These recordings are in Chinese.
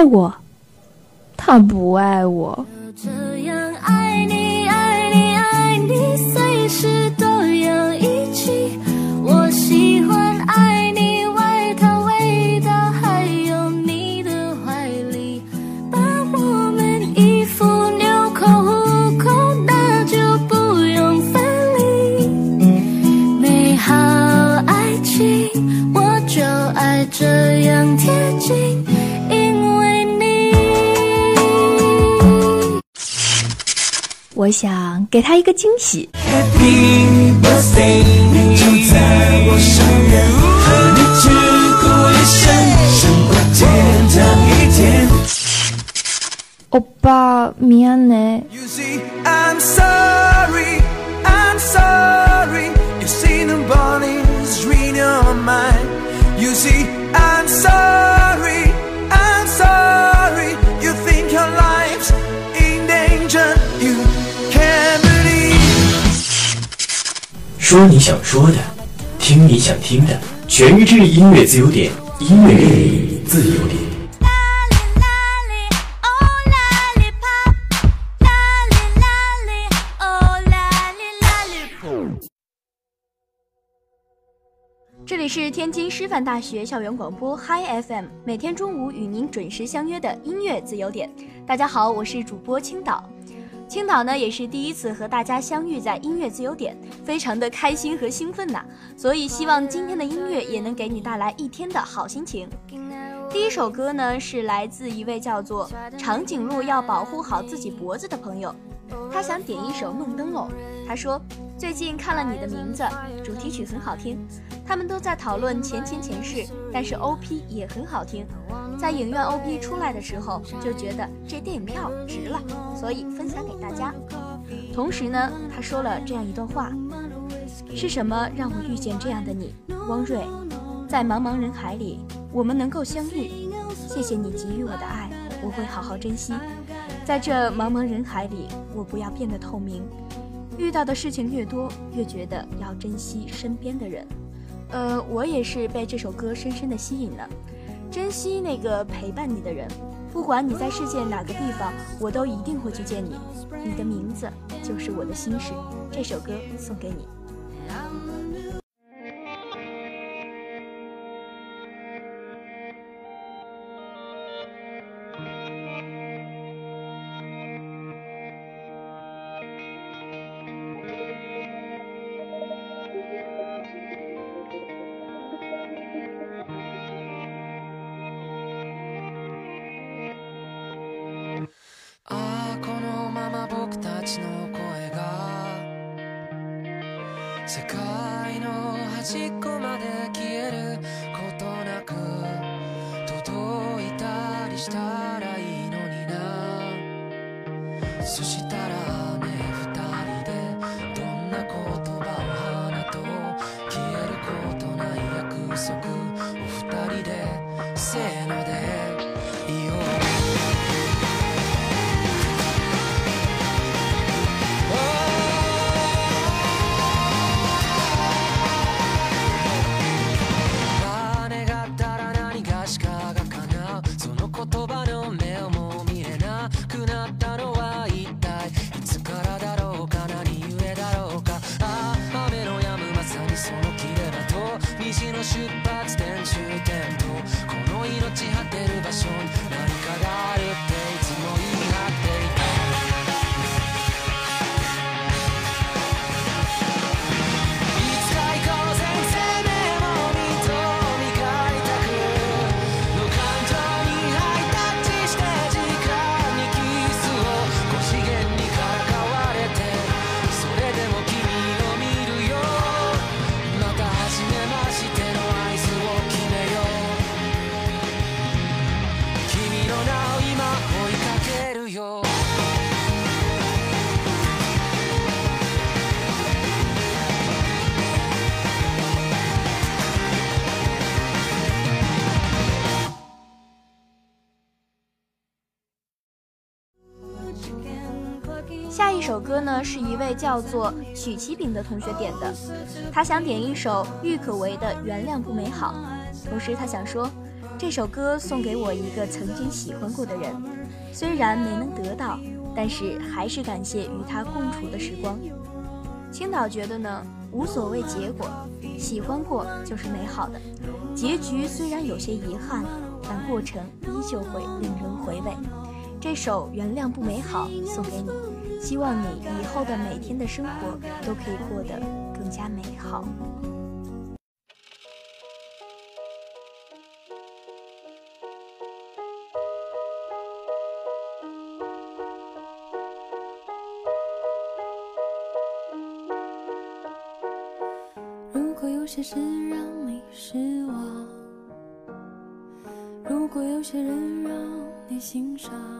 爱我，他不爱我。给他一个惊喜。 Happy birthday，你就在我身边，和你只过一生，胜过天堂一天。欧巴，미안해。 You see, I'm sorry, I'm sorry. You see, nobody's reading your mind. You see, I'm sorry, 说你想说的，听你想听的，全日制音乐自由点，音乐恋你自由点。这里是天津师范大学校园广播 Hi FM，每天中午与您准时相约的音乐自由点。大家好，我是主播青岛。青岛呢也是第一次和大家相遇在音乐自由点，非常的开心和兴奋呐。所以希望今天的音乐也能给你带来一天的好心情。第一首歌呢是来自一位叫做长颈鹿要保护好自己脖子的朋友，他想点一首《梦灯笼》。他说最近看了你的名字，主题曲很好听。他们都在讨论前前前世，但是 OP 也很好听。在影院 OP 出来的时候，就觉得这电影票值了，所以分享给大家。同时呢，他说了这样一段话：是什么让我遇见这样的你，汪瑞？在茫茫人海里，我们能够相遇，谢谢你给予我的爱，我会好好珍惜。在这茫茫人海里，我不要变得透明。遇到的事情越多，越觉得要珍惜身边的人。呃，我也是被这首歌深深的吸引了，珍惜那个陪伴你的人，不管你在世界哪个地方，我都一定会去见你。你的名字就是我的心事，这首歌送给你。sin or the 呢，是一位叫做曲奇饼的同学点的，他想点一首郁可唯的《原谅不美好》，同时他想说，这首歌送给我一个曾经喜欢过的人，虽然没能得到，但是还是感谢与他共处的时光。青岛觉得呢，无所谓结果，喜欢过就是美好的，结局虽然有些遗憾，但过程依旧会令人回味。这首《原谅不美好》送给你。希望你以后的每天的生活都可以过得更加美好。如果有些事让你失望，如果有些人让你心伤。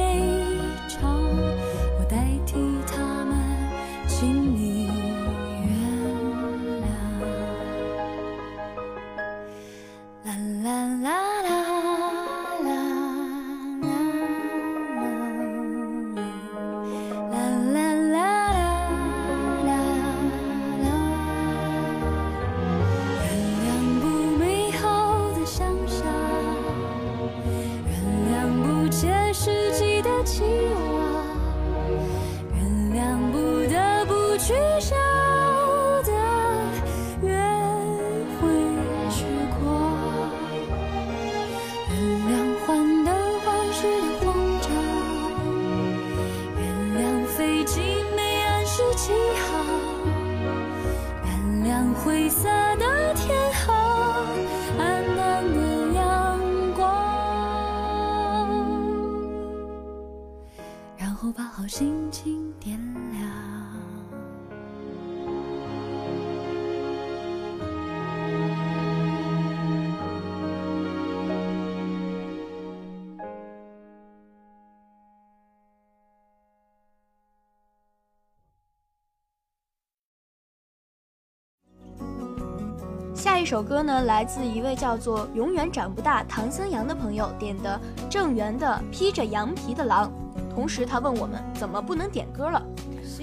下一首歌呢，来自一位叫做“永远长不大”唐僧羊的朋友点的郑源的《披着羊皮的狼》。同时他问我们怎么不能点歌了。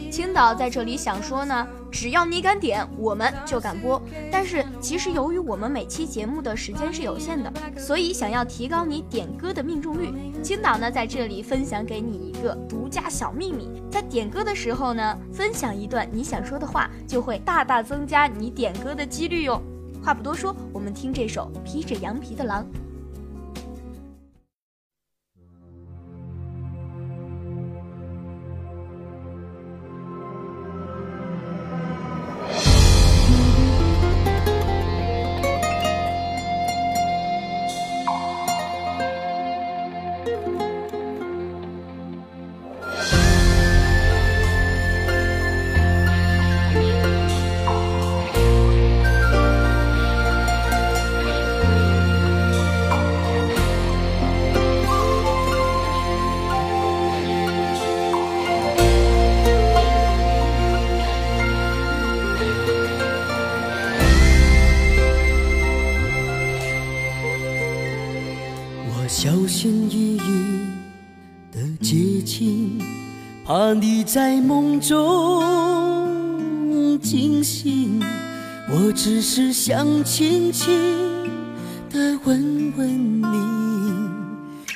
青岛在这里想说呢，只要你敢点，我们就敢播。但是其实由于我们每期节目的时间是有限的，所以想要提高你点歌的命中率，青岛呢在这里分享给你一个独家小秘密：在点歌的时候呢，分享一段你想说的话，就会大大增加你点歌的几率哟。话不多说，我们听这首《披着羊皮的狼》。怕你在梦中惊醒。我只是想轻轻的问问你，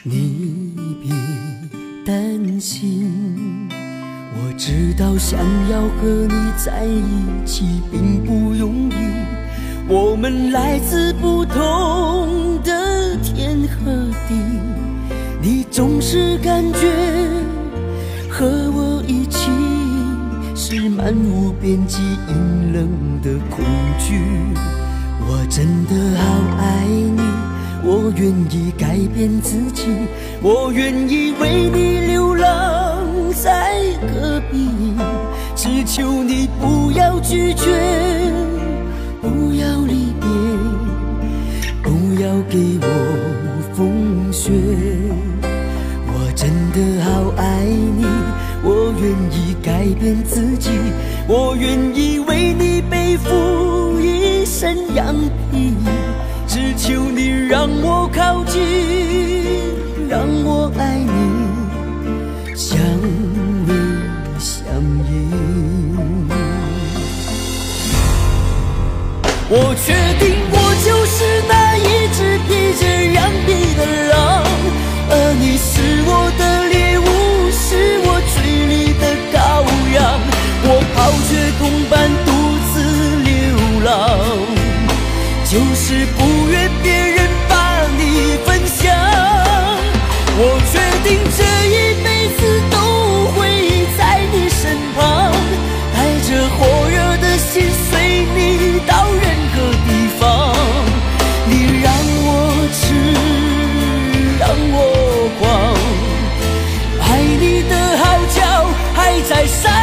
你别担心。我知道想要和你在一起并不容易，我们来自不同的天和地，你总是感觉和我是漫无边际阴冷的恐惧。我真的好爱你，我愿意改变自己，我愿意为你流浪在戈壁，只求你不要拒绝，不要离别，不要给我风雪。我真的好爱你，我愿意改变自己，我愿意为你背负一身羊皮，只求你让我靠近，让我爱你，相偎相依。我确定我就是那抛却同伴独自流浪，就是不愿别人把你分享。我决定这一辈子都会在你身旁，带着火热的心随你到任何地方。你让我痴，让我狂，爱你的号角还在山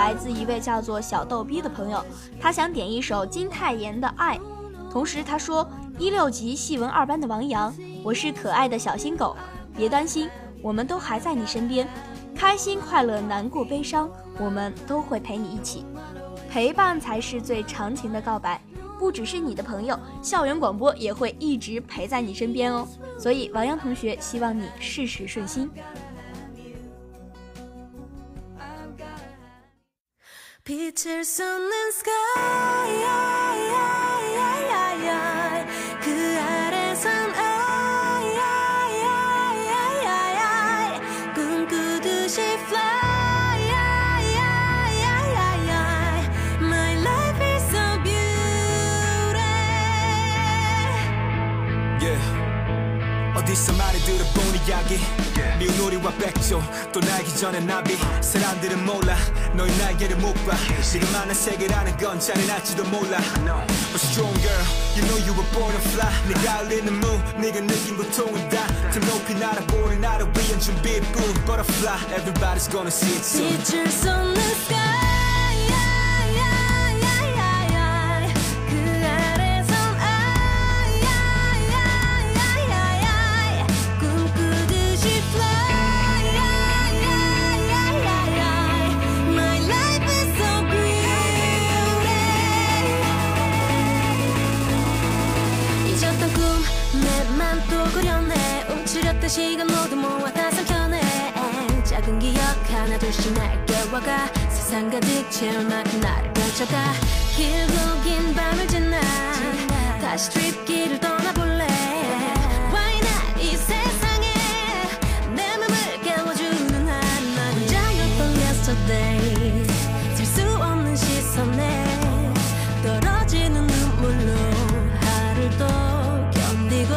来自一位叫做小逗逼的朋友，他想点一首金泰妍的《爱》，同时他说一六级戏文二班的王阳，我是可爱的小新狗，别担心，我们都还在你身边，开心、快乐、难过、悲伤，我们都会陪你一起。陪伴才是最长情的告白，不只是你的朋友，校园广播也会一直陪在你身边哦。所以，王洋同学希望你事事顺心。Pictures on the sky. 어디서 말을 들어본 이야기 미운 우리와 백조 또 날기 전에 나비 사람들은 몰라 너의 날개를 못 봐 지금 만난 세계라는 건 잔인할지도 몰라 But strong girl you know you were born to fly 네가 흘리는 moon 네가 느낀 고통은 다더 높이 날아보는 나를 위한 준비뿐 Butterfly everybody's gonna see it soon 빛을 쏟는 sky 하나 둘씩 날 깨워가 세상 가득 채울 만큼 나를 펼쳐가 길고 긴 밤을 지나 다시 트립 길을 떠나볼래 Why not? 이 세상에 내 맘을 깨워주는 한나 혼자였던 yesterday 질수 없는 시선에 떨어지는 눈물로 하루를 또 견디고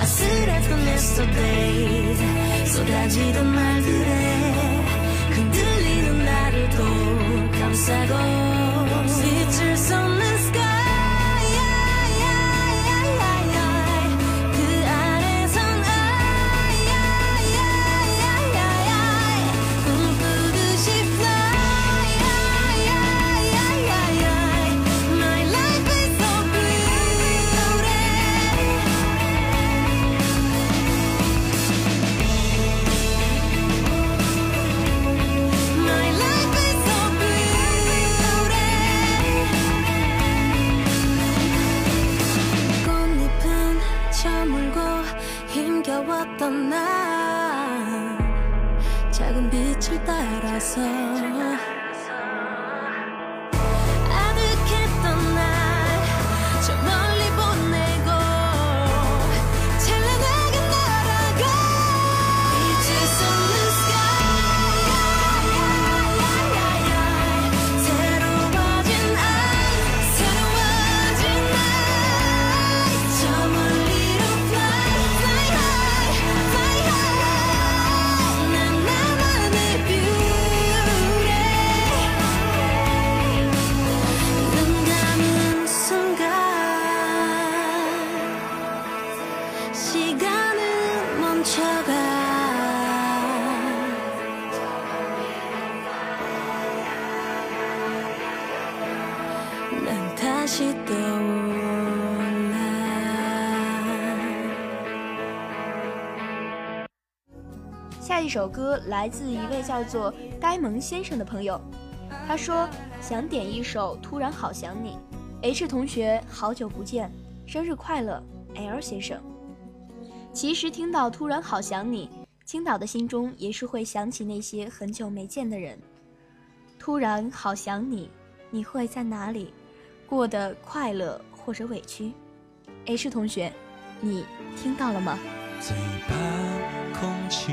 아슬했던 yesterdays 쏟아지던 首歌来自一位叫做呆萌先生的朋友，他说想点一首《突然好想你》。H 同学，好久不见，生日快乐，L 先生。其实听到《突然好想你》，青岛的心中也是会想起那些很久没见的人。突然好想你，你会在哪里？过得快乐或者委屈？H 同学，你听到了吗？最怕空气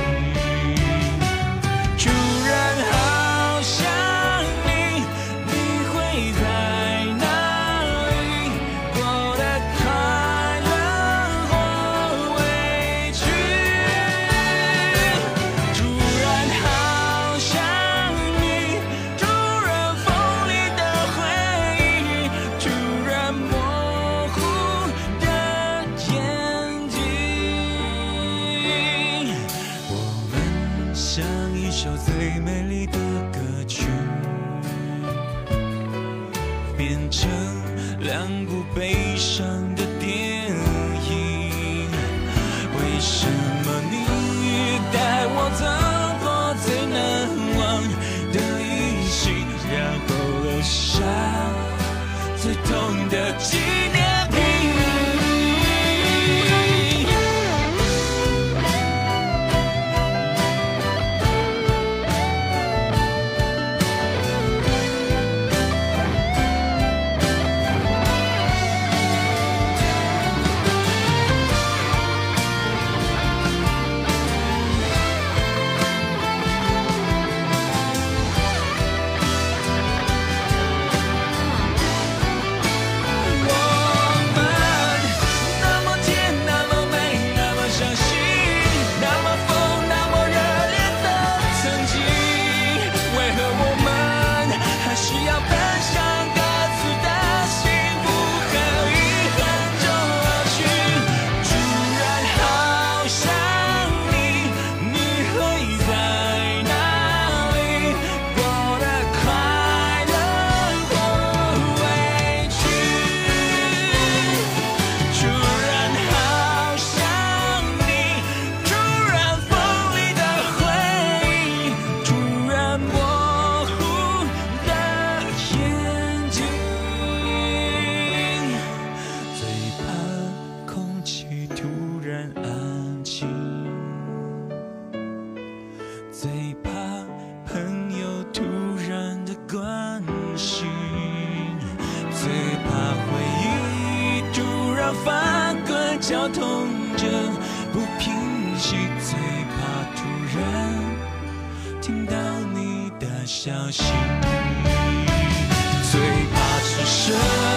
成两股悲伤。腰痛着，不平息，最怕突然听到你的消息，最怕是舍。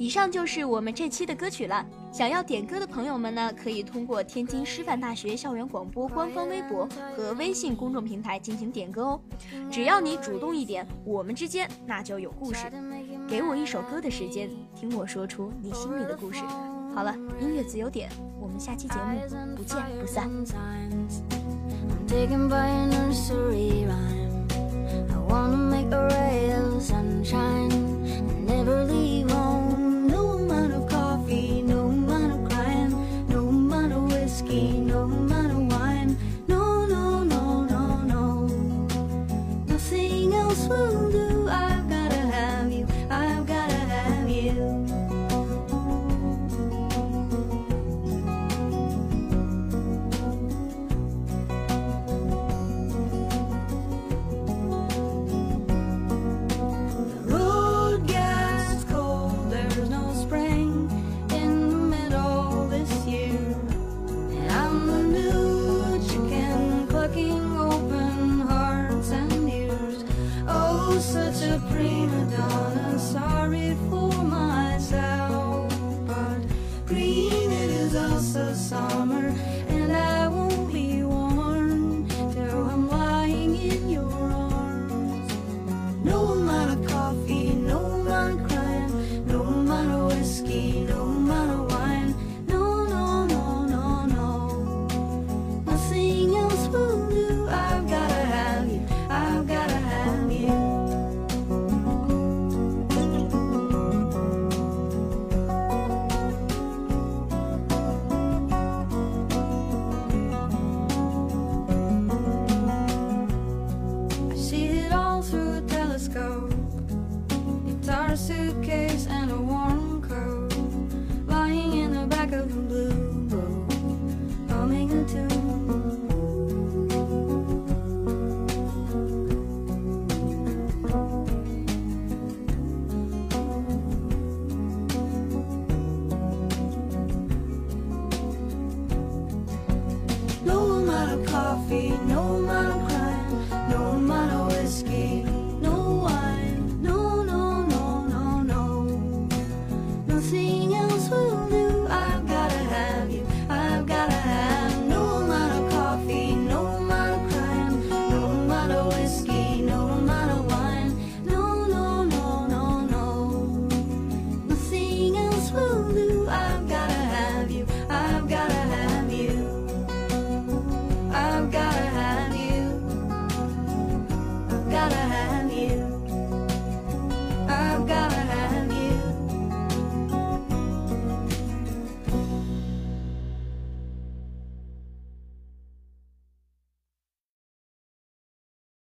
以上就是我们这期的歌曲了。想要点歌的朋友们呢，可以通过天津师范大学校园广播官方微博和微信公众平台进行点歌哦。只要你主动一点，我们之间那就有故事。给我一首歌的时间，听我说出你心里的故事。好了，音乐自由点，我们下期节目不见不散。I wanna make a ray of sunshine coffee, no